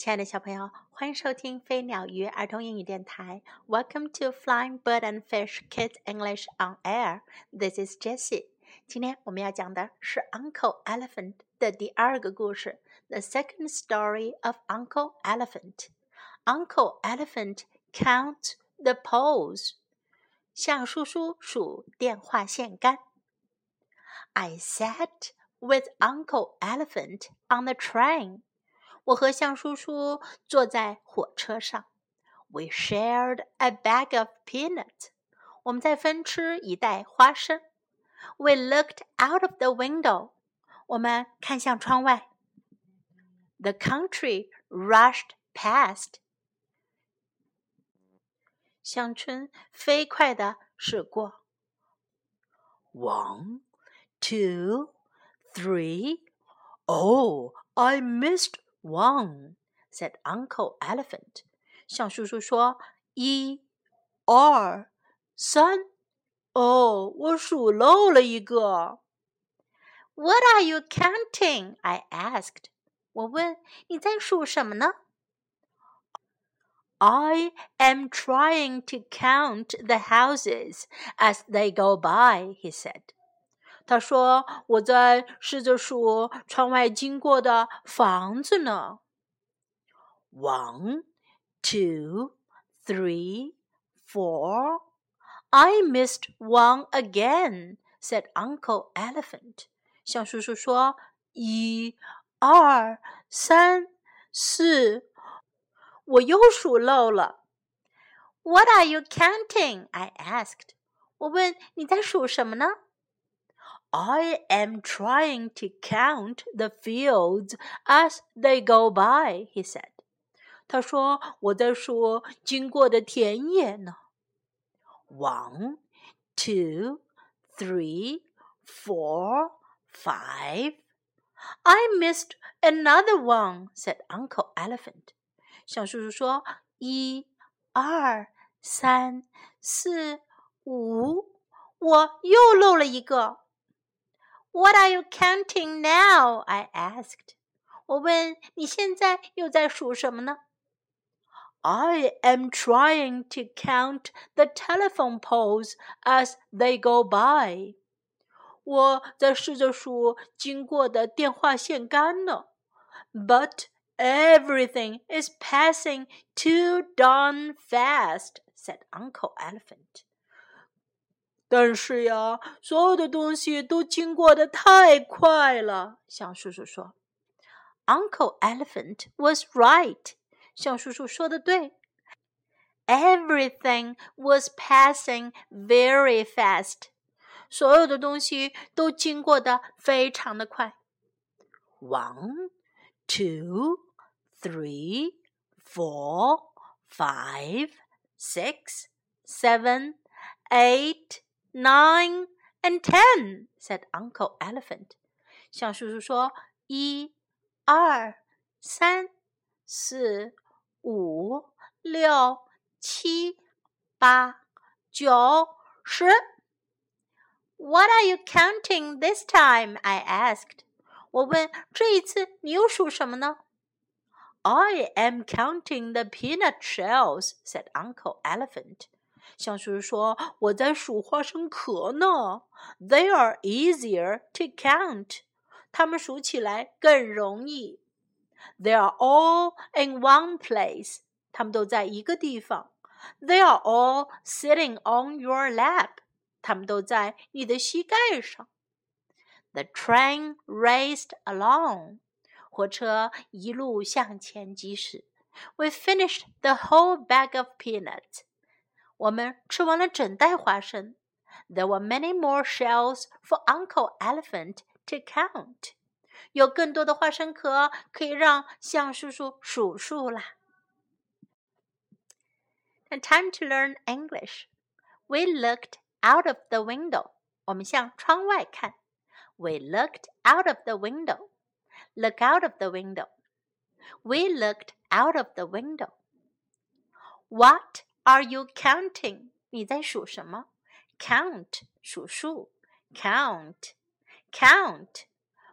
亲爱的小朋友，欢迎收听飞鸟鱼儿童英语电台。Welcome to Flying Bird and Fish Kids English on Air. This is Jessie. 今天我们要讲的是 Uncle Elephant 的第二个故事，The Second Story of Uncle Elephant. Uncle Elephant counts the poles. 象叔叔数电话线杆。I sat with Uncle Elephant on the train. 我和象叔叔坐在火车上，We shared a bag of peanut。我们在分吃一袋花生。We looked out of the window。我们看向窗外。The country rushed past。乡村飞快的驶过。One, two, three. Oh, I missed one," said Uncle Elephant，象叔叔说：“一、二、三。”哦，我数漏了一个。What are you counting? I asked. 我问你在数什么呢？I am trying to count the houses as they go by, he said. 他说：“我在试着数窗外经过的房子呢。” One, two, three, four. I missed one again," said Uncle Elephant. 向叔叔说：“一、二、三、四，我又数漏了。” What are you counting? I asked. 我问你在数什么呢 ？I am trying to count the fields as they go by, he said. 他说：“我在数经过的田野呢。” One, two, three, four, five. I missed another one," said Uncle Elephant. 小叔叔说：“一、二、三、四、五，我又漏了一个。” ” What are you counting now? I asked. 我问你现在又在数什么呢？I am trying to count the telephone poles as they go by. 我在试着数经过的电话线杆呢。But everything is passing too darn fast, said Uncle Elephant. 但是呀，所有的东西都经过的太快了。象叔叔说：“Uncle Elephant was right。”象叔叔说的对。Everything was passing very fast。所有的东西都经过的非常的快。One, two, three, four, five, six, seven, eight Nine and ten," said Uncle Elephant. 象叔叔说：“一、二、三、四、五、六、七、八、九、十。” What are you counting this time? I asked. 我问：“这一次你又数什么呢？” I am counting the peanut shells," said Uncle Elephant. 象叔叔说：“我在数花生壳呢。They are easier to count，它们数起来更容易。They are all in one place，它们都在一个地方。They are all sitting on your lap，它们都在你的膝盖上。The train raced along，火车一路向前疾驶。We finished the whole bag of peanuts。” 我们吃完了整袋花生。There were many more shells for Uncle Elephant to count。有更多的花生壳可以让象叔叔数数啦。And time to learn English. We looked out of the window. 我们向窗外看。We looked out of the window. Look out of the window. We looked out of the window. What are you counting？你在数什么？Count 数数，count count。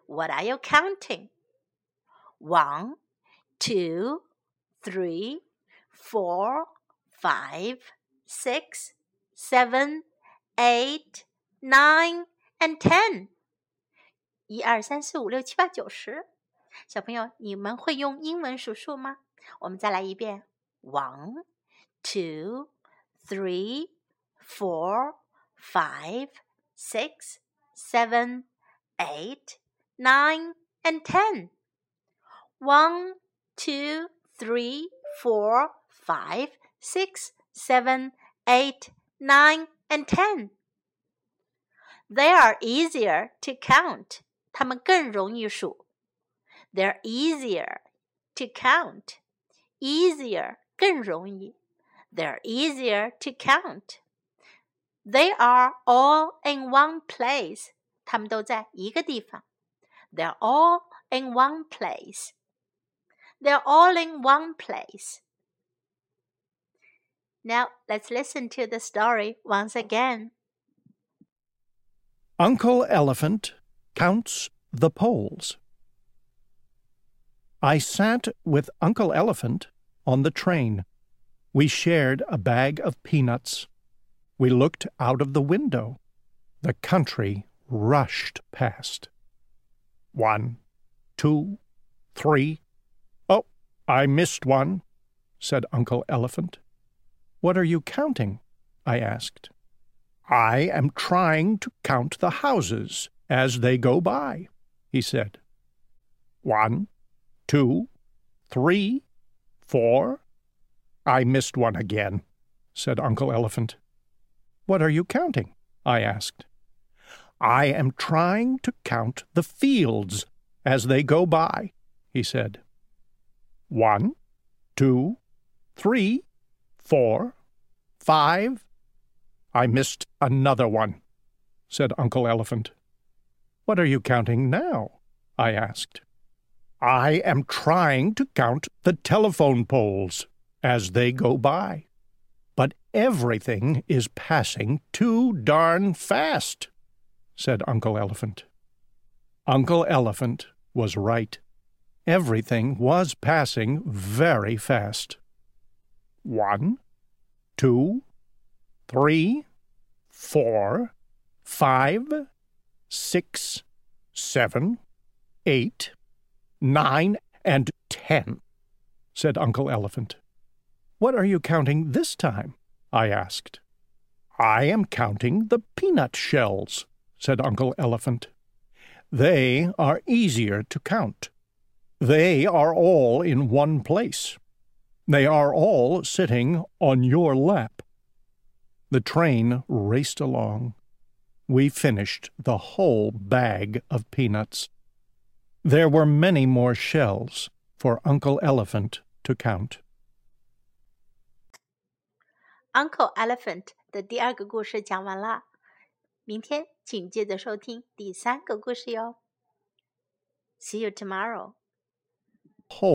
What are you counting? One, two, three, four, five, six, seven, eight, nine, and ten. 一二三四五六七八九十。小朋友，你们会用英文数数吗？我们再来一遍：one, two, three, four, five, six, seven, eight, nine, and ten. One, two, three, four, five, six, seven, eight, nine, and ten. They are easier to count. 它们更容易数。They're easier to count. Easier 更容易。They're easier to count. They are all in one place. 他们都在一个地方。They're all in one place. They're all in one place. Now let's listen to the story once again. Uncle Elephant counts the poles. I sat with Uncle Elephant on the train. We shared a bag of peanuts. We looked out of the window. The country rushed past. One, two, three. Oh, I missed one, said Uncle Elephant. What are you counting? I asked. I am trying to count the houses as they go by, he said. One, two, three, four. I missed one again, said Uncle Elephant. What are you counting? I asked. I am trying to count the fields as they go by, he said. One, two, three, four, five. I missed another one, said Uncle Elephant. What are you counting now? I asked. I am trying to count the telephone poles as they go by. But everything is passing too darn fast said Uncle Elephant. Uncle Elephant was right. Everything was passing very fast. One, two, three, four, five, six, seven, eight, nine, and ten, said Uncle Elephant. What are you counting this time? I asked. I am counting the peanut shells, said Uncle Elephant. They are easier to count. They are all in one place. They are all sitting on your lap. The train raced along. We finished the whole bag of peanuts. There were many more shells for Uncle Elephant to count. Uncle Elephant 的第二个故事讲完了。明天请接着收听第三个故事哟。See you tomorrow.